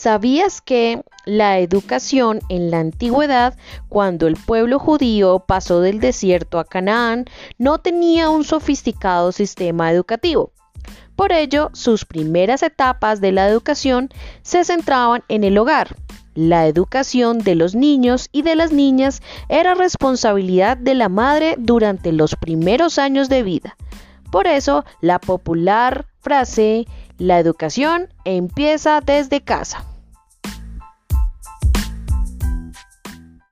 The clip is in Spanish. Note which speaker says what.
Speaker 1: ¿Sabías que la educación en la antigüedad, cuando el pueblo judío pasó del desierto a Canaán, no tenía un sofisticado sistema educativo? Por ello, sus primeras etapas de la educación se centraban en el hogar. La educación de los niños y de las niñas era responsabilidad de la madre durante los primeros años de vida. Por eso, la popular frase, la educación empieza desde casa.